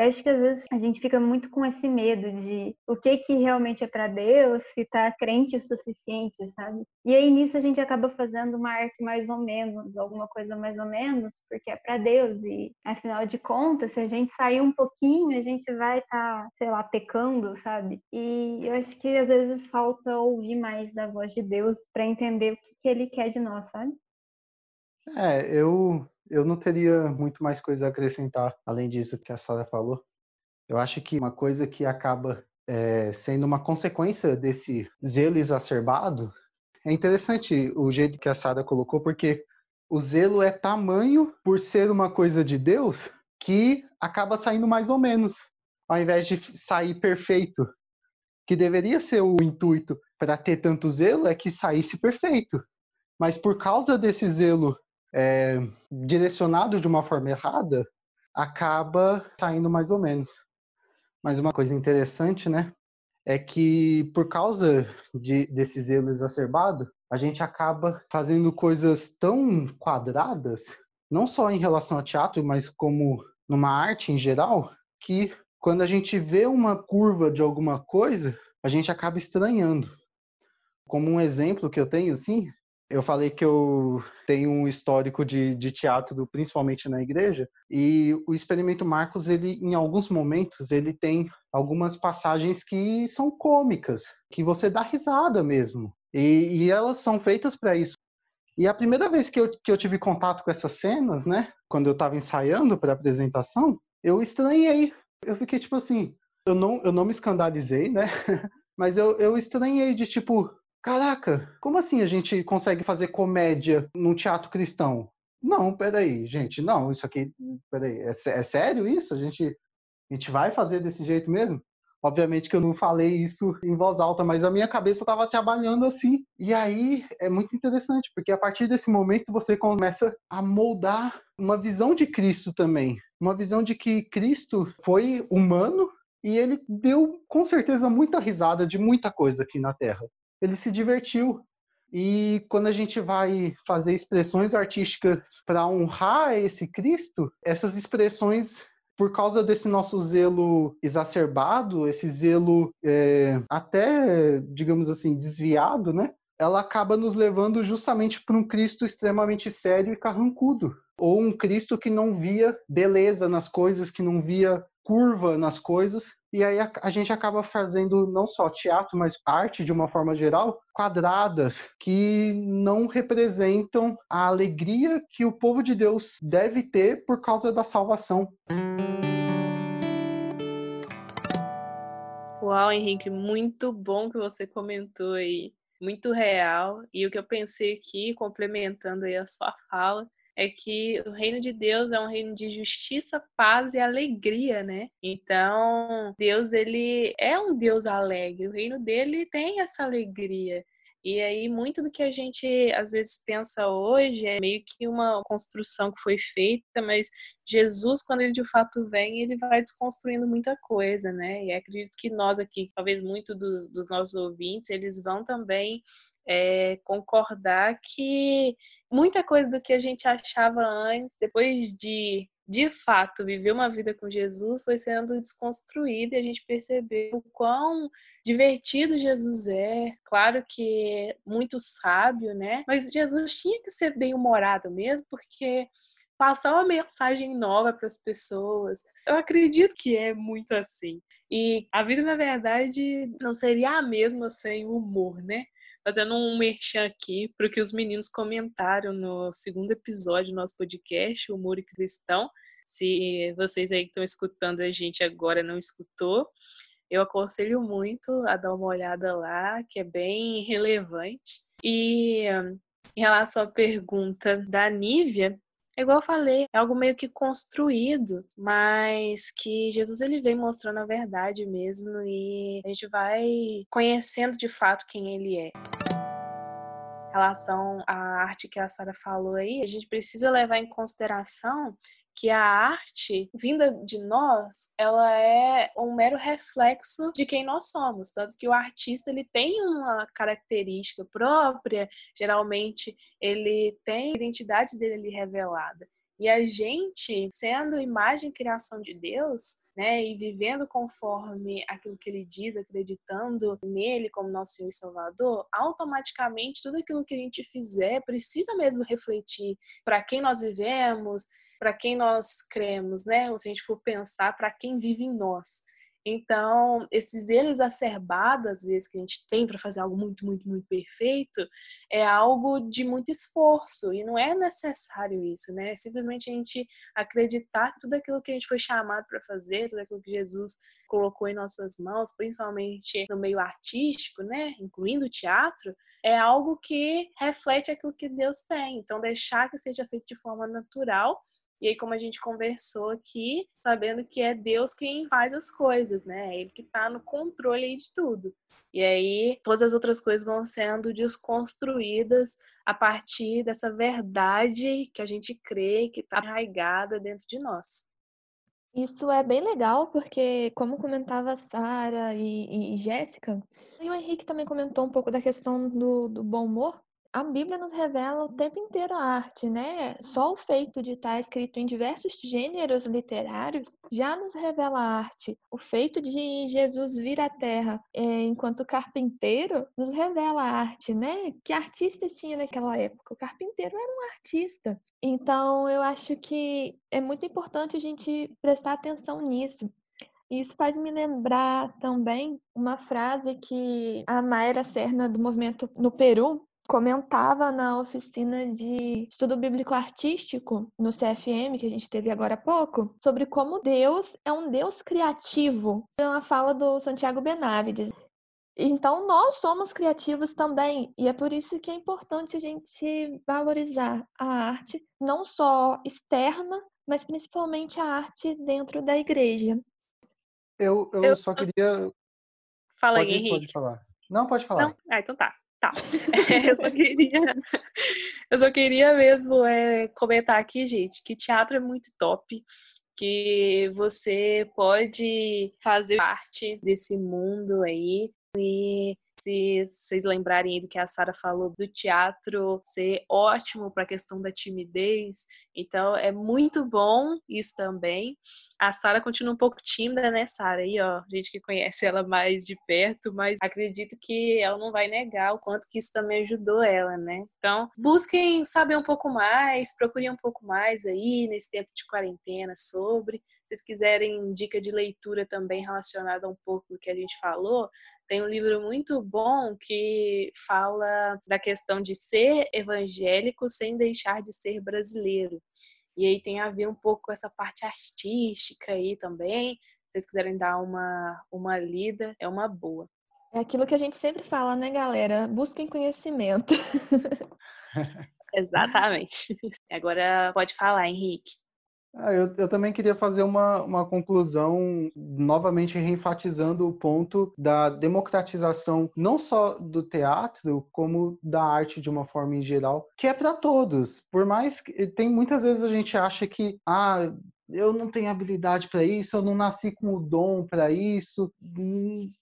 Eu acho que às vezes a gente fica muito com esse medo de o que que realmente é para Deus, se tá crente o suficiente, sabe? E aí nisso a gente acaba fazendo uma arte mais ou menos, alguma coisa mais ou menos, porque é para Deus e afinal de contas, se a gente sair um pouquinho, a gente vai estar, tá, sei lá, pecando, sabe? E eu acho que às vezes falta ouvir mais da voz de Deus para entender o que, que ele quer de nós, sabe?
É, eu eu não teria muito mais coisa a acrescentar além disso que a Sara falou. Eu acho que uma coisa que acaba é, sendo uma consequência desse zelo exacerbado é interessante o jeito que a Sara colocou, porque o zelo é tamanho por ser uma coisa de Deus que acaba saindo mais ou menos, ao invés de sair perfeito. Que deveria ser o intuito para ter tanto zelo é que saísse perfeito. Mas por causa desse zelo é, direcionado de uma forma errada, acaba saindo mais ou menos. Mas uma coisa interessante, né, é que por causa de, desse zelo exacerbado, a gente acaba fazendo coisas tão quadradas, não só em relação ao teatro, mas como numa arte em geral, que quando a gente vê uma curva de alguma coisa, a gente acaba estranhando. Como um exemplo que eu tenho, assim, eu falei que eu tenho um histórico de, de teatro, principalmente na igreja, e o Experimento Marcos, ele, em alguns momentos, ele tem algumas passagens que são cômicas, que você dá risada mesmo. E, e elas são feitas para isso. E a primeira vez que eu, que eu tive contato com essas cenas, né, quando eu estava ensaiando para a apresentação, eu estranhei. Eu fiquei tipo assim, eu não, eu não me escandalizei, né? Mas eu, eu estranhei de tipo, Caraca, como assim a gente consegue fazer comédia num teatro cristão? Não, peraí, gente, não, isso aqui, peraí, é, é sério isso? A gente, a gente vai fazer desse jeito mesmo? Obviamente que eu não falei isso em voz alta, mas a minha cabeça estava trabalhando assim. E aí é muito interessante, porque a partir desse momento você começa a moldar uma visão de Cristo também. Uma visão de que Cristo foi humano e ele deu com certeza muita risada de muita coisa aqui na Terra ele se divertiu. E quando a gente vai fazer expressões artísticas para honrar esse Cristo, essas expressões, por causa desse nosso zelo exacerbado, esse zelo é, até, digamos assim, desviado, né? Ela acaba nos levando justamente para um Cristo extremamente sério e carrancudo. Ou um Cristo que não via beleza nas coisas, que não via curva nas coisas, e aí a, a, gente acaba fazendo não só teatro, mas arte de uma forma geral, quadradas, que não representam a alegria que o povo de Deus deve ter por causa da salvação.
Uau, Henrique, muito bom que você comentou aí. Muito real. E o que eu pensei aqui, complementando aí a sua fala, é que o reino de Deus é um reino de justiça, paz e alegria, né? Então, Deus ele é um Deus alegre. O reino dele tem essa alegria. E aí, muito do que a gente às vezes pensa hoje é meio que uma construção que foi feita, mas Jesus, quando ele de fato vem, ele vai desconstruindo muita coisa, né? E acredito que nós aqui, talvez muito dos, dos nossos ouvintes, eles vão também é, concordar que muita coisa do que a gente achava antes, depois de de fato viver uma vida com Jesus, foi sendo desconstruída e a gente percebeu o quão divertido Jesus é. Claro que é muito sábio, né? Mas Jesus tinha que ser bem humorado mesmo, porque passar uma mensagem nova para as pessoas. Eu acredito que é muito assim. E a vida, na verdade, não seria a mesma sem o humor, né? Fazendo um merchan aqui para o que os meninos comentaram no segundo episódio do nosso podcast, Humor e Cristão. Se vocês aí que estão escutando a gente agora não escutou, eu aconselho muito a dar uma olhada lá, que é bem relevante. E Em relação à pergunta da Nívia, é igual eu falei, é algo meio que construído, mas que Jesus ele vem mostrando a verdade mesmo e a gente vai conhecendo de fato quem ele é relação à arte que a Sara falou aí, a gente precisa levar em consideração que a arte vinda de nós, ela é um mero reflexo de quem nós somos, tanto que o artista ele tem uma característica própria, geralmente ele tem a identidade dele revelada. E a gente, sendo imagem e criação de Deus, né, e vivendo conforme aquilo que ele diz, acreditando nele como nosso Senhor e Salvador, automaticamente tudo aquilo que a gente fizer precisa mesmo refletir para quem nós vivemos, para quem nós cremos, né? Ou se a gente for pensar para quem vive em nós. Então, esses erros exacerbados, às vezes, que a gente tem para fazer algo muito, muito, muito perfeito, é algo de muito esforço e não é necessário isso, né? É simplesmente a gente acreditar que tudo aquilo que a gente foi chamado para fazer, tudo aquilo que Jesus colocou em nossas mãos, principalmente no meio artístico, né? Incluindo o teatro, é algo que reflete aquilo que Deus tem. Então, deixar que seja feito de forma natural e aí, como a gente conversou aqui, sabendo que é Deus quem faz as coisas, né? É Ele que está no controle de tudo. E aí, todas as outras coisas vão sendo desconstruídas a partir dessa verdade que a gente crê, que está arraigada dentro de nós.
Isso é bem legal, porque, como comentava Sara e, e Jéssica, e o Henrique também comentou um pouco da questão do, do bom humor, a Bíblia nos revela o tempo inteiro a arte, né? Só o feito de estar escrito em diversos gêneros literários já nos revela a arte. O feito de Jesus vir à Terra é, enquanto carpinteiro nos revela a arte, né? Que artistas tinha naquela época? O carpinteiro era um artista. Então, eu acho que é muito importante a gente prestar atenção nisso. Isso faz me lembrar também uma frase que a Mayra Serna, do movimento no Peru, comentava na oficina de estudo bíblico artístico no CFM, que a gente teve agora há pouco, sobre como Deus é um Deus criativo. É uma fala do Santiago Benavides. Então, nós somos criativos também, e é por isso que é importante a gente valorizar a arte, não só externa, mas principalmente a arte dentro da igreja.
Eu, eu, eu só queria.
Fala
pode,
aí, Henrique.
Pode falar. Não, pode falar. Não?
Ah, então tá. Tá. eu só queria, eu só queria mesmo é, comentar aqui, gente, que teatro é muito top, que você pode fazer parte desse mundo aí e se vocês lembrarem do que a Sara falou do teatro ser ótimo para a questão da timidez, então é muito bom isso também. A Sara continua um pouco tímida, né, Sara? Aí, ó, gente que conhece ela mais de perto, mas acredito que ela não vai negar o quanto que isso também ajudou ela, né? Então, busquem saber um pouco mais, procurem um pouco mais aí nesse tempo de quarentena sobre. Se vocês quiserem dica de leitura também relacionada um pouco do que a gente falou, tem um livro muito bom que fala da questão de ser evangélico sem deixar de ser brasileiro. E aí tem a ver um pouco com essa parte artística aí também. Se vocês quiserem dar uma, uma lida, é uma boa.
É aquilo que a gente sempre fala, né, galera? Busquem conhecimento.
Exatamente. Agora pode falar, Henrique.
Ah, eu, eu, também queria fazer uma, uma conclusão, novamente reenfatizando o ponto da democratização, não só do teatro, como da arte de uma forma em geral, que é para todos. Por mais que tem muitas vezes a gente acha que, ah, eu não tenho habilidade para isso, eu não nasci com o dom para isso.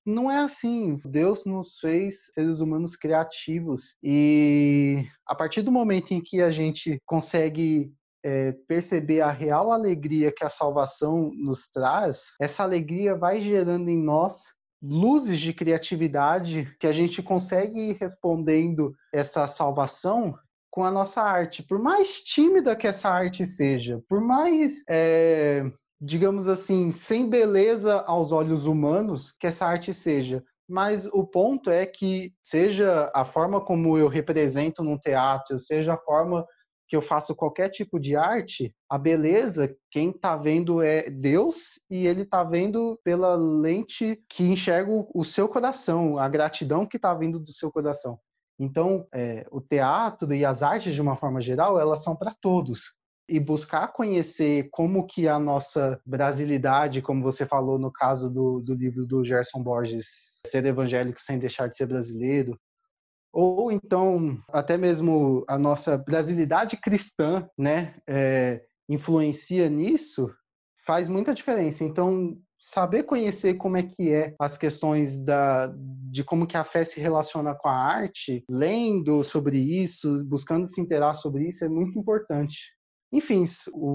Não é assim. Deus nos fez seres humanos criativos e a partir do momento em que a gente consegue é, perceber a real alegria que a salvação nos traz, essa alegria vai gerando em nós luzes de criatividade que a gente consegue ir respondendo essa salvação com a nossa arte. Por mais tímida que essa arte seja, por mais, é, digamos assim, sem beleza aos olhos humanos que essa arte seja, mas o ponto é que, seja a forma como eu represento num teatro, seja a forma que eu faço qualquer tipo de arte, a beleza, quem está vendo é Deus e ele está vendo pela lente que enxerga o seu coração, a gratidão que está vindo do seu coração. Então, é, o teatro e as artes, de uma forma geral, elas são para todos. E buscar conhecer como que a nossa brasilidade, como você falou no caso do, do livro do Gerson Borges, Ser Evangélico Sem Deixar de Ser Brasileiro, ou então até mesmo a nossa brasilidade cristã, né, é, influencia nisso, faz muita diferença. Então, saber conhecer como é que é as questões da, de como que a fé se relaciona com a arte, lendo sobre isso, buscando se interar sobre isso, é muito importante. Enfim,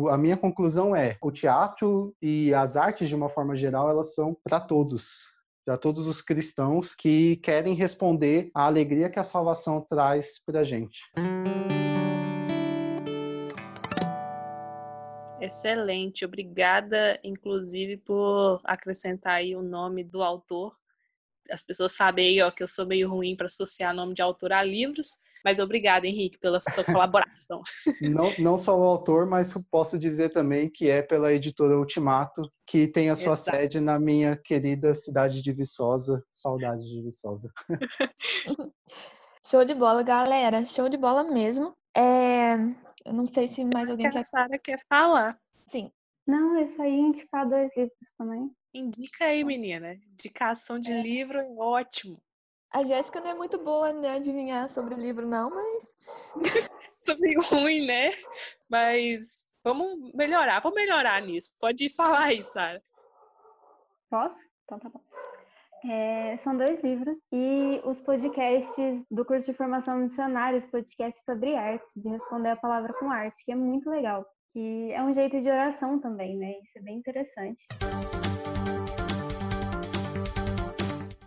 a minha conclusão é: o teatro e as artes, de uma forma geral, elas são para todos a todos os cristãos que querem responder à alegria que a salvação traz para a gente.
Excelente, obrigada, inclusive, por acrescentar aí o nome do autor. As pessoas sabem aí, ó, que eu sou meio ruim para associar nome de autor a livros, mas obrigada, Henrique, pela sua colaboração.
não, não só o autor, mas posso dizer também que é pela editora Ultimato, que tem a sua Exato. sede na minha querida cidade de Viçosa. Saudade de Viçosa.
Show de bola, galera. Show de bola mesmo. É... Eu não sei se mais alguém
que
quer.
A Sara quer falar.
Sim.
Não, isso aí indicar dois livros também.
Indica aí, menina. Indicação de é. livro, ótimo.
A Jéssica não é muito boa, né, adivinhar sobre o livro, não, mas.
Sou meio ruim, né? Mas vamos melhorar, vamos melhorar nisso. Pode falar aí, Sara.
Posso? Então tá bom. É, são dois livros e os podcasts do curso de formação missionária, os podcasts sobre arte, de responder a palavra com arte, que é muito legal. E é um jeito de oração também, né? Isso é bem interessante.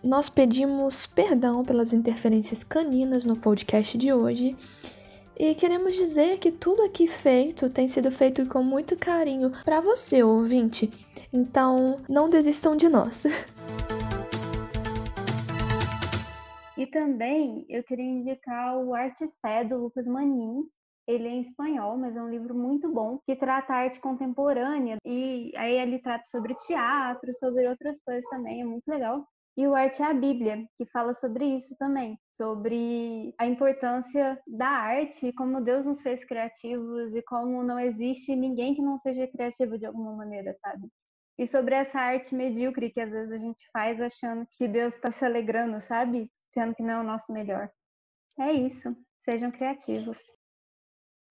Nós pedimos perdão pelas interferências caninas no podcast de hoje e queremos dizer que tudo aqui feito tem sido feito com muito carinho para você, ouvinte. Então, não desistam de nós.
E também eu queria indicar o Arte Fé do Lucas Manin. Ele é em espanhol, mas é um livro muito bom que trata arte contemporânea e aí ele trata sobre teatro, sobre outras coisas também, é muito legal. E o Arte é a Bíblia, que fala sobre isso também, sobre a importância da arte, como Deus nos fez criativos e como não existe ninguém que não seja criativo de alguma maneira, sabe? E sobre essa arte medíocre que às vezes a gente faz achando que Deus está se alegrando, sabe? Sendo que não é o nosso melhor. É isso. Sejam criativos.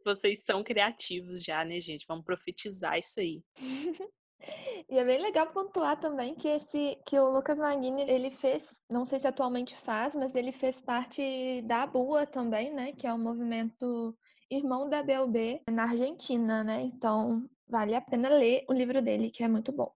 Vocês são criativos já, né, gente? Vamos profetizar isso aí.
E é bem legal pontuar também que esse que o Lucas Maguini, ele fez, não sei se atualmente faz, mas ele fez parte da BUA também, né, que é o movimento irmão da BLB na Argentina, né? Então, vale a pena ler o livro dele, que é muito bom.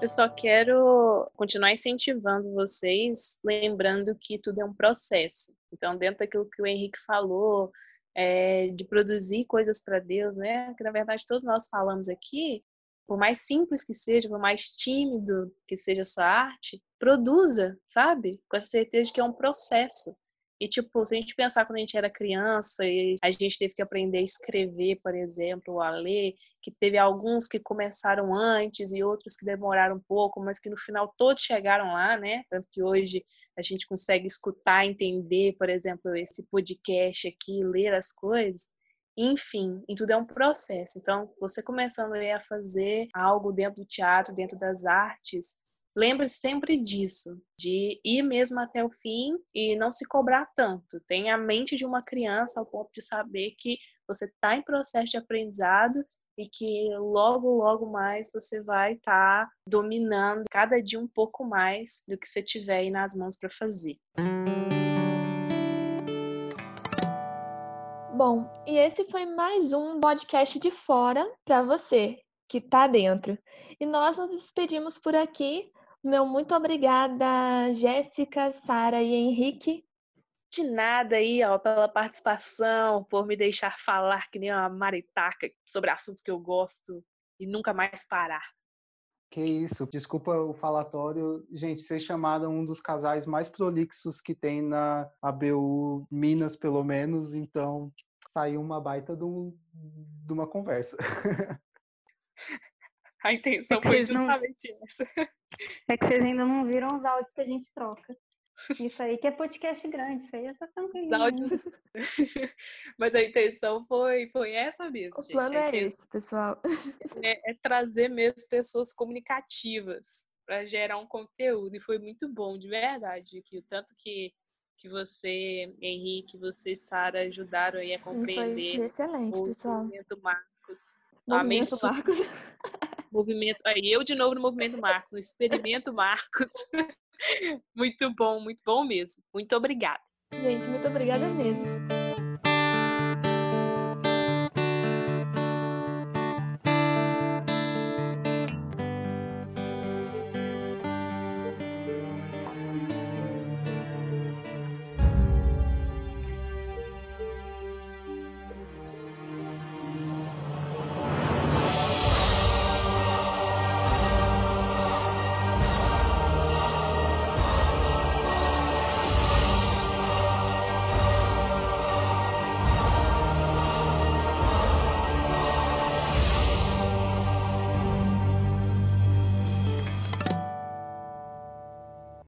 Eu só quero continuar incentivando vocês, lembrando que tudo é um processo. Então, dentro daquilo que o Henrique falou, é, de produzir coisas para Deus, né? Que na verdade todos nós falamos aqui, por mais simples que seja, por mais tímido que seja a sua arte, produza, sabe? Com a certeza de que é um processo. E, tipo, se a gente pensar quando a gente era criança e a gente teve que aprender a escrever, por exemplo, ou a ler, que teve alguns que começaram antes e outros que demoraram um pouco, mas que no final todos chegaram lá, né? Tanto que hoje a gente consegue escutar, entender, por exemplo, esse podcast aqui, ler as coisas. Enfim, e tudo é um processo. Então, você começando a fazer algo dentro do teatro, dentro das artes, lembre sempre disso, de ir mesmo até o fim e não se cobrar tanto. Tenha a mente de uma criança ao ponto de saber que você está em processo de aprendizado e que logo, logo mais você vai estar tá dominando cada dia um pouco mais do que você tiver aí nas mãos para fazer.
Bom, e esse foi mais um podcast de fora para você que está dentro. E nós nos despedimos por aqui meu muito obrigada, Jéssica, Sara e Henrique.
De nada aí, ó, pela participação, por me deixar falar que nem uma maritaca sobre assuntos que eu gosto e nunca mais parar.
Que isso, desculpa o falatório. Gente, vocês chamaram um dos casais mais prolixos que tem na ABU Minas, pelo menos, então saiu uma baita de, um, de uma conversa.
A intenção
É
foi
eles não-
justamente essa.
É que vocês ainda não viram os áudios que a gente troca. Isso aí que é podcast grande, isso aí eu tô tranquilo.
Os áudios. Mas a intenção foi, foi essa mesmo,
O
gente.
plano é
intenção
esse, pessoal.
é, é trazer mesmo pessoas comunicativas para gerar um conteúdo. E foi muito bom, de verdade, que o tanto que, que você, Henrique, você e Sara ajudaram aí a
Sim, Foi
compreender
excelente,
o
pessoal.
movimento Marcos.
Movimento Marcos.
Movimento. Aí eu de novo no movimento Marcos, no experimento Marcos. muito bom, muito bom mesmo. Muito obrigada.
Gente, muito obrigada mesmo.